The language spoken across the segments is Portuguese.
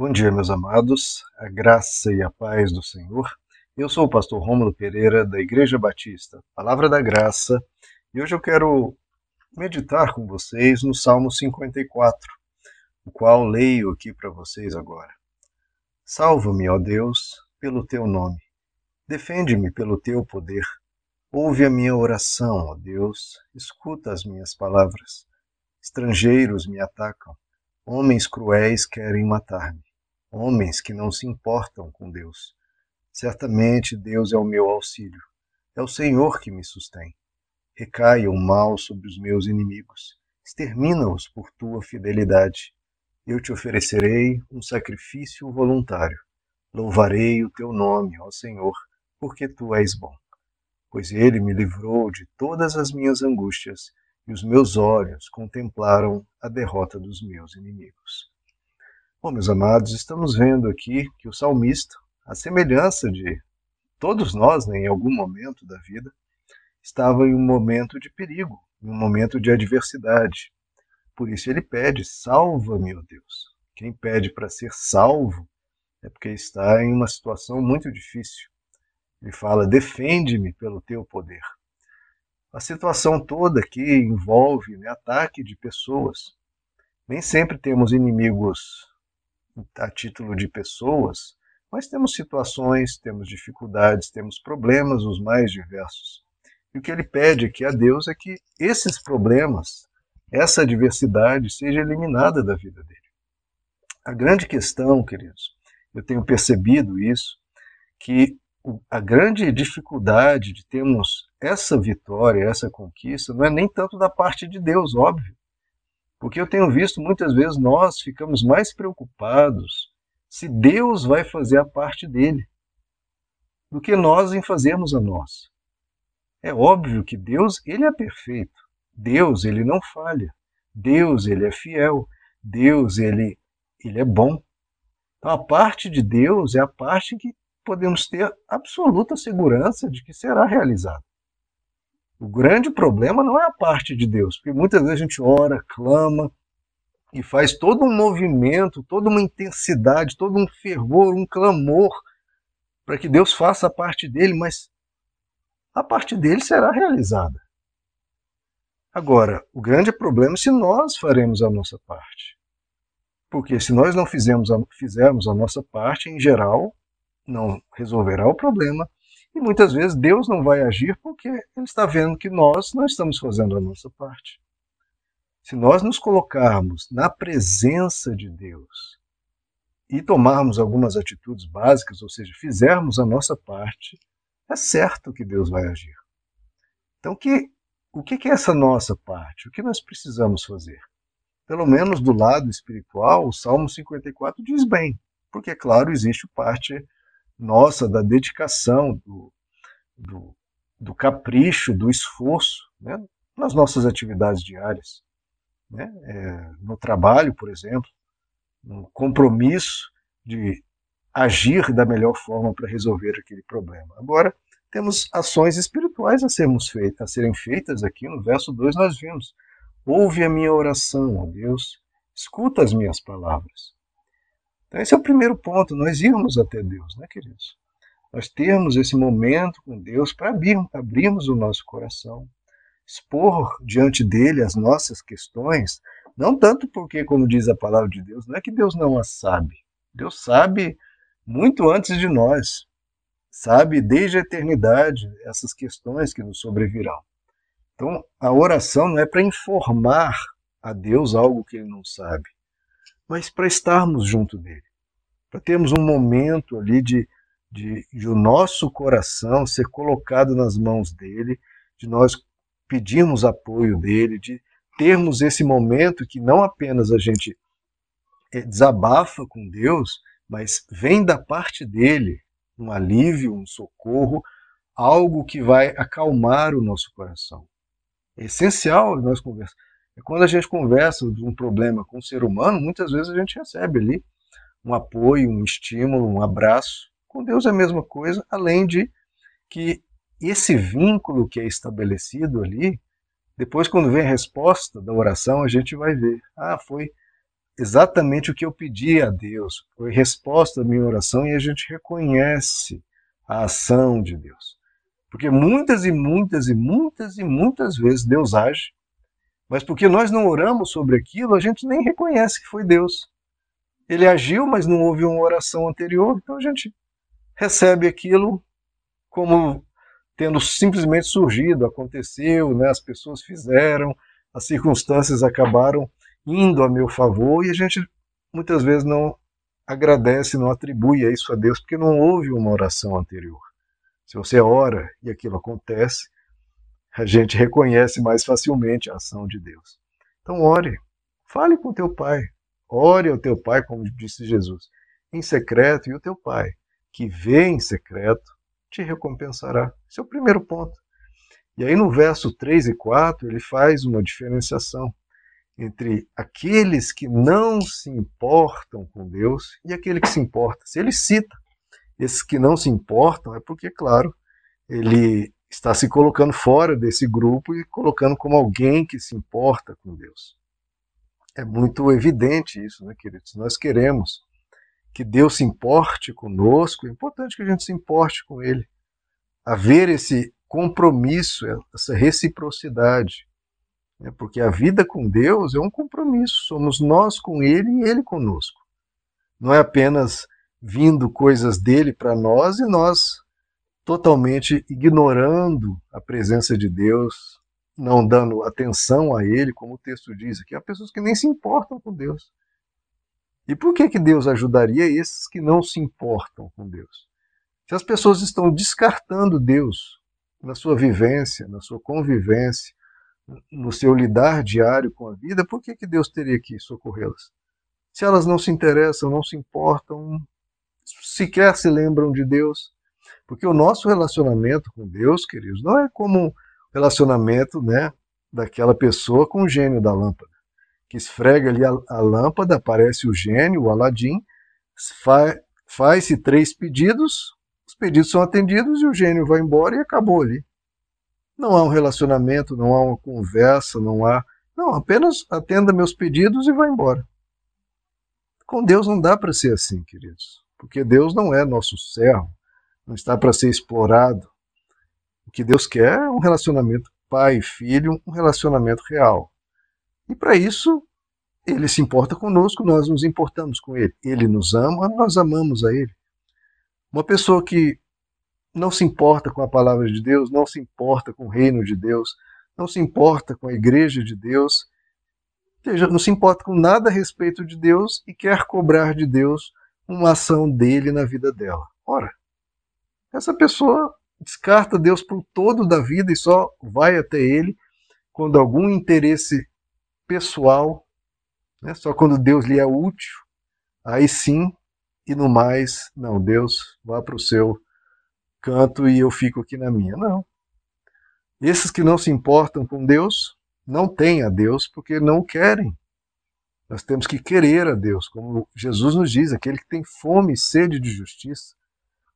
Bom dia, meus amados, a graça e a paz do Senhor. Eu sou o pastor Rômulo Pereira, da Igreja Batista, Palavra da Graça, e hoje eu quero meditar com vocês no Salmo 54, o qual leio aqui para vocês agora. Salva-me, ó Deus, pelo teu nome. Defende-me pelo teu poder. Ouve a minha oração, ó Deus, escuta as minhas palavras. Estrangeiros me atacam, homens cruéis querem matar-me homens que não se importam com Deus. Certamente Deus é o meu auxílio. É o Senhor que me sustém. Recaia o mal sobre os meus inimigos. Extermina-os por tua fidelidade. Eu te oferecerei um sacrifício voluntário. Louvarei o teu nome, ó Senhor, porque tu és bom. Pois ele me livrou de todas as minhas angústias e os meus olhos contemplaram a derrota dos meus inimigos. Bom, meus amados, estamos vendo aqui que o salmista, a semelhança de todos nós, né, em algum momento da vida, estava em um momento de perigo, em um momento de adversidade. Por isso ele pede: salva-me, ó Deus. Quem pede para ser salvo é porque está em uma situação muito difícil. Ele fala: defende-me pelo teu poder. A situação toda aqui envolve né, ataque de pessoas. Nem sempre temos inimigos a título de pessoas, mas temos situações, temos dificuldades, temos problemas os mais diversos. E o que ele pede aqui a Deus é que esses problemas, essa adversidade, seja eliminada da vida dele. A grande questão, queridos, eu tenho percebido isso, que a grande dificuldade de termos essa vitória, essa conquista, não é nem tanto da parte de Deus, óbvio, porque eu tenho visto muitas vezes nós ficamos mais preocupados se Deus vai fazer a parte dele do que nós em fazermos a nossa. É óbvio que Deus, ele é perfeito. Deus, ele não falha. Deus, ele é fiel. Deus, ele, ele é bom. Então a parte de Deus é a parte que podemos ter absoluta segurança de que será realizada. O grande problema não é a parte de Deus, porque muitas vezes a gente ora, clama e faz todo um movimento, toda uma intensidade, todo um fervor, um clamor para que Deus faça a parte dele, mas a parte dele será realizada. Agora, o grande problema é se nós faremos a nossa parte. Porque se nós não fizermos a, fizermos a nossa parte, em geral, não resolverá o problema e muitas vezes Deus não vai agir porque Ele está vendo que nós não estamos fazendo a nossa parte. Se nós nos colocarmos na presença de Deus e tomarmos algumas atitudes básicas, ou seja, fizermos a nossa parte, é certo que Deus vai agir. Então, que, o que é essa nossa parte? O que nós precisamos fazer? Pelo menos do lado espiritual, o Salmo 54 diz bem, porque, é claro, existe parte nossa, da dedicação, do, do, do capricho, do esforço né, nas nossas atividades diárias. Né? É, no trabalho, por exemplo, um compromisso de agir da melhor forma para resolver aquele problema. Agora, temos ações espirituais a, sermos feitas, a serem feitas aqui no verso 2 nós vimos. Ouve a minha oração, ó Deus, escuta as minhas palavras. Então, esse é o primeiro ponto, nós irmos até Deus, né, queridos? Nós termos esse momento com Deus para abrir, abrirmos o nosso coração, expor diante dele as nossas questões, não tanto porque, como diz a palavra de Deus, não é que Deus não as sabe. Deus sabe muito antes de nós, sabe desde a eternidade essas questões que nos sobrevirão. Então, a oração não é para informar a Deus algo que ele não sabe mas para estarmos junto dele, para termos um momento ali de, de, de o nosso coração ser colocado nas mãos dele, de nós pedirmos apoio dele, de termos esse momento que não apenas a gente eh, desabafa com Deus, mas vem da parte dele um alívio, um socorro, algo que vai acalmar o nosso coração. É essencial nós conversarmos. E quando a gente conversa de um problema com o ser humano, muitas vezes a gente recebe ali um apoio, um estímulo, um abraço. Com Deus é a mesma coisa, além de que esse vínculo que é estabelecido ali, depois quando vem a resposta da oração, a gente vai ver, ah, foi exatamente o que eu pedi a Deus, foi resposta à minha oração e a gente reconhece a ação de Deus. Porque muitas e muitas e muitas e muitas vezes Deus age, mas porque nós não oramos sobre aquilo, a gente nem reconhece que foi Deus. Ele agiu, mas não houve uma oração anterior, então a gente recebe aquilo como tendo simplesmente surgido, aconteceu, né? as pessoas fizeram, as circunstâncias acabaram indo a meu favor e a gente muitas vezes não agradece, não atribui isso a Deus porque não houve uma oração anterior. Se você ora e aquilo acontece, a gente reconhece mais facilmente a ação de Deus. Então ore, fale com teu pai, ore ao teu pai, como disse Jesus, em secreto, e o teu pai, que vê em secreto, te recompensará. Esse é o primeiro ponto. E aí no verso 3 e 4 ele faz uma diferenciação entre aqueles que não se importam com Deus e aquele que se importa. Se ele cita esses que não se importam, é porque, claro, ele está se colocando fora desse grupo e colocando como alguém que se importa com Deus. É muito evidente isso, né, queridos? Nós queremos que Deus se importe conosco, é importante que a gente se importe com Ele. Haver esse compromisso, essa reciprocidade. Né? Porque a vida com Deus é um compromisso. Somos nós com Ele e Ele conosco. Não é apenas vindo coisas dele para nós e nós totalmente ignorando a presença de Deus, não dando atenção a Ele, como o texto diz aqui. Há pessoas que nem se importam com Deus. E por que, que Deus ajudaria esses que não se importam com Deus? Se as pessoas estão descartando Deus na sua vivência, na sua convivência, no seu lidar diário com a vida, por que, que Deus teria que socorrê-las? Se elas não se interessam, não se importam, sequer se lembram de Deus. Porque o nosso relacionamento com Deus, queridos, não é como relacionamento né, daquela pessoa com o gênio da lâmpada que esfrega ali a, a lâmpada, aparece o gênio, o Aladim, fa, faz-se três pedidos, os pedidos são atendidos e o gênio vai embora e acabou ali. Não há um relacionamento, não há uma conversa, não há. Não, apenas atenda meus pedidos e vai embora. Com Deus não dá para ser assim, queridos, porque Deus não é nosso servo, não está para ser explorado. Que Deus quer é um relacionamento pai e filho, um relacionamento real. E para isso, ele se importa conosco, nós nos importamos com ele. Ele nos ama, nós amamos a ele. Uma pessoa que não se importa com a palavra de Deus, não se importa com o reino de Deus, não se importa com a igreja de Deus, não se importa com nada a respeito de Deus e quer cobrar de Deus uma ação dele na vida dela. Ora, essa pessoa descarta Deus por todo da vida e só vai até ele quando algum interesse pessoal, né? só quando Deus lhe é útil, aí sim, e no mais, não, Deus vá para o seu canto e eu fico aqui na minha. Não. Esses que não se importam com Deus não têm a Deus porque não querem. Nós temos que querer a Deus, como Jesus nos diz, aquele que tem fome e sede de justiça,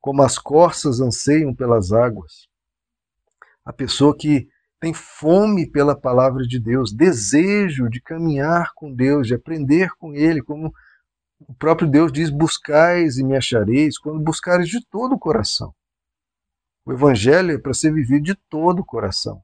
como as corças anseiam pelas águas. A pessoa que tem fome pela palavra de Deus, desejo de caminhar com Deus, de aprender com Ele, como o próprio Deus diz: buscais e me achareis, quando buscares de todo o coração. O Evangelho é para ser vivido de todo o coração.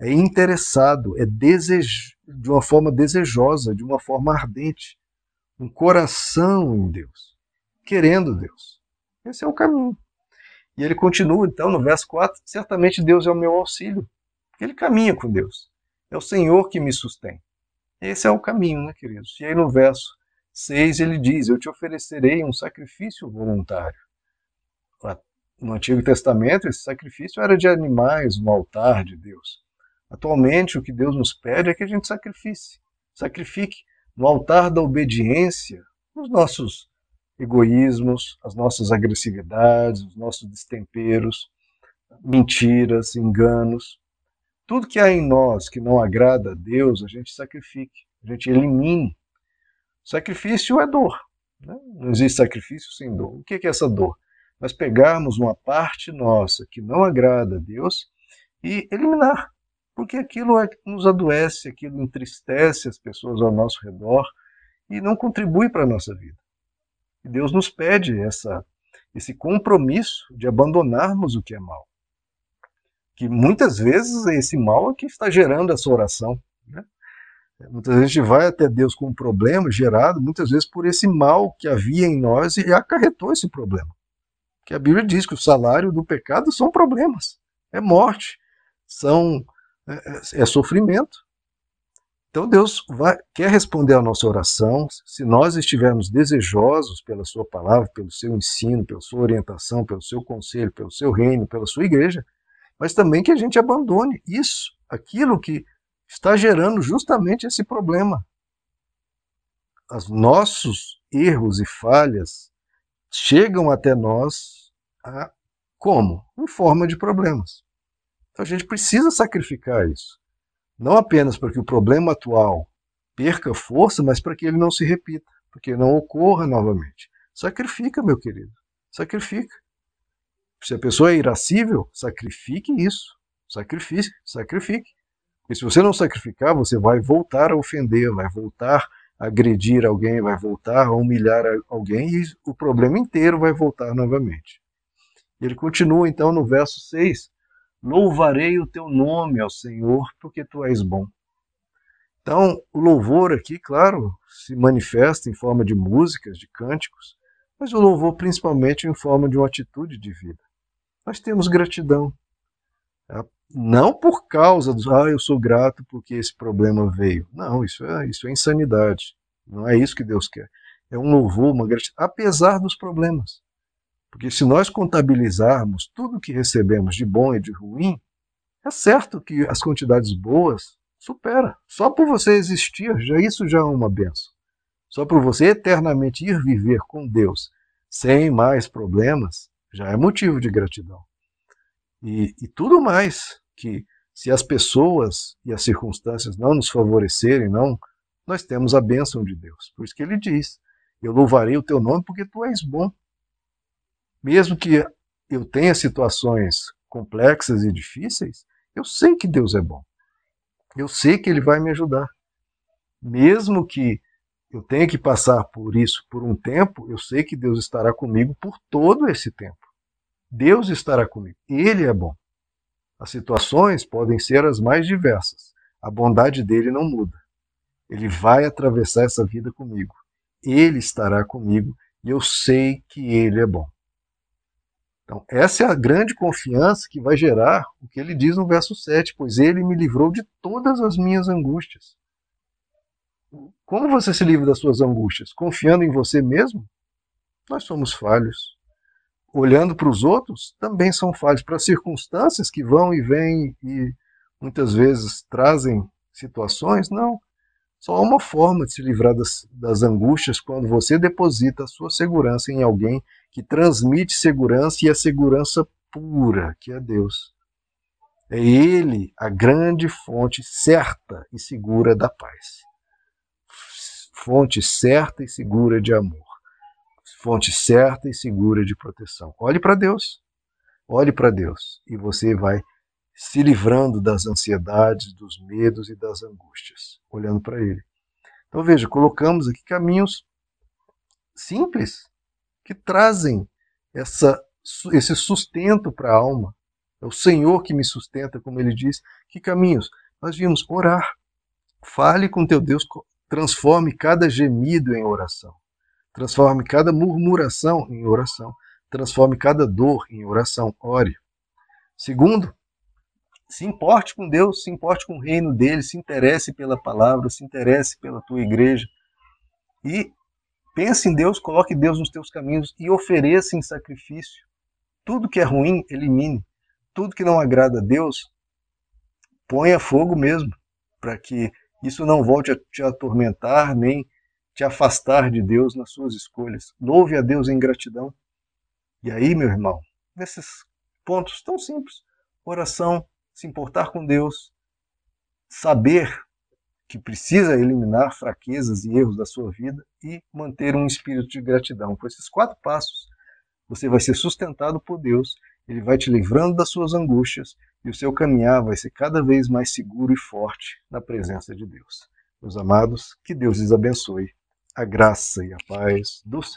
É interessado, é desejo, de uma forma desejosa, de uma forma ardente. Um coração em Deus, querendo Deus. Esse é o caminho. E ele continua, então, no verso 4: certamente Deus é o meu auxílio ele caminha com Deus. É o Senhor que me sustém. Esse é o caminho, né, queridos? E aí no verso 6 ele diz: Eu te oferecerei um sacrifício voluntário. No Antigo Testamento, esse sacrifício era de animais no altar de Deus. Atualmente, o que Deus nos pede é que a gente sacrifique, sacrifique no altar da obediência os nossos egoísmos, as nossas agressividades, os nossos destemperos, mentiras, enganos. Tudo que há em nós que não agrada a Deus, a gente sacrifique, a gente elimine. Sacrifício é dor. Né? Não existe sacrifício sem dor. O que é essa dor? Nós pegarmos uma parte nossa que não agrada a Deus e eliminar. Porque aquilo é, nos adoece, aquilo entristece as pessoas ao nosso redor e não contribui para a nossa vida. Deus nos pede essa, esse compromisso de abandonarmos o que é mal. Que muitas vezes esse mal é que está gerando essa oração. Né? Muitas vezes a gente vai até Deus com um problema gerado, muitas vezes por esse mal que havia em nós e acarretou esse problema. Que a Bíblia diz que o salário do pecado são problemas, é morte, são é, é, é sofrimento. Então Deus vai, quer responder à nossa oração se nós estivermos desejosos pela Sua palavra, pelo seu ensino, pela sua orientação, pelo seu conselho, pelo seu reino, pela sua igreja, mas também que a gente abandone isso, aquilo que está gerando justamente esse problema. Os nossos erros e falhas chegam até nós a, como? Em forma de problemas. Então a gente precisa sacrificar isso. Não apenas para que o problema atual perca força, mas para que ele não se repita, para que não ocorra novamente. Sacrifica, meu querido. Sacrifica. Se a pessoa é irascível, sacrifique isso. Sacrifique, sacrifique. E se você não sacrificar, você vai voltar a ofender, vai voltar a agredir alguém, vai voltar a humilhar alguém e o problema inteiro vai voltar novamente. Ele continua então no verso 6: Louvarei o teu nome ao Senhor, porque tu és bom. Então, o louvor aqui, claro, se manifesta em forma de músicas, de cânticos, mas o louvor principalmente em forma de uma atitude de vida. Nós temos gratidão. Tá? Não por causa dos, ah, eu sou grato porque esse problema veio. Não, isso é, isso é insanidade. Não é isso que Deus quer. É um louvor, uma gratidão, apesar dos problemas. Porque se nós contabilizarmos tudo que recebemos de bom e de ruim, é certo que as quantidades boas supera. Só por você existir, já isso já é uma benção. Só por você eternamente ir viver com Deus sem mais problemas, já é motivo de gratidão. E, e tudo mais que se as pessoas e as circunstâncias não nos favorecerem, não, nós temos a bênção de Deus. Por isso que ele diz: Eu louvarei o teu nome porque tu és bom. Mesmo que eu tenha situações complexas e difíceis, eu sei que Deus é bom. Eu sei que Ele vai me ajudar. Mesmo que eu tenha que passar por isso por um tempo, eu sei que Deus estará comigo por todo esse tempo. Deus estará comigo. Ele é bom. As situações podem ser as mais diversas. A bondade dele não muda. Ele vai atravessar essa vida comigo. Ele estará comigo e eu sei que ele é bom. Então, essa é a grande confiança que vai gerar o que ele diz no verso 7, pois ele me livrou de todas as minhas angústias. Como você se livra das suas angústias? Confiando em você mesmo? Nós somos falhos. Olhando para os outros, também são falhos. Para circunstâncias que vão e vêm e muitas vezes trazem situações, não. Só há uma forma de se livrar das, das angústias quando você deposita a sua segurança em alguém que transmite segurança e a segurança pura, que é Deus. É Ele a grande fonte certa e segura da paz. Fonte certa e segura de amor. Fonte certa e segura de proteção. Olhe para Deus. Olhe para Deus e você vai se livrando das ansiedades, dos medos e das angústias, olhando para Ele. Então veja, colocamos aqui caminhos simples que trazem essa, esse sustento para a alma. É o Senhor que me sustenta, como ele diz. Que caminhos? Nós vimos orar. Fale com teu Deus, transforme cada gemido em oração. Transforme cada murmuração em oração. Transforme cada dor em oração. Ore. Segundo, se importe com Deus, se importe com o reino dele, se interesse pela palavra, se interesse pela tua igreja. E Pense em Deus, coloque Deus nos teus caminhos e ofereça em sacrifício. Tudo que é ruim, elimine. Tudo que não agrada a Deus, ponha fogo mesmo, para que isso não volte a te atormentar nem te afastar de Deus nas suas escolhas. Louve a Deus em gratidão. E aí, meu irmão, nesses pontos tão simples, oração, se importar com Deus, saber que precisa eliminar fraquezas e erros da sua vida e manter um espírito de gratidão. Com esses quatro passos, você vai ser sustentado por Deus, ele vai te livrando das suas angústias e o seu caminhar vai ser cada vez mais seguro e forte na presença de Deus. Meus amados, que Deus lhes abençoe. a graça e a paz do Senhor.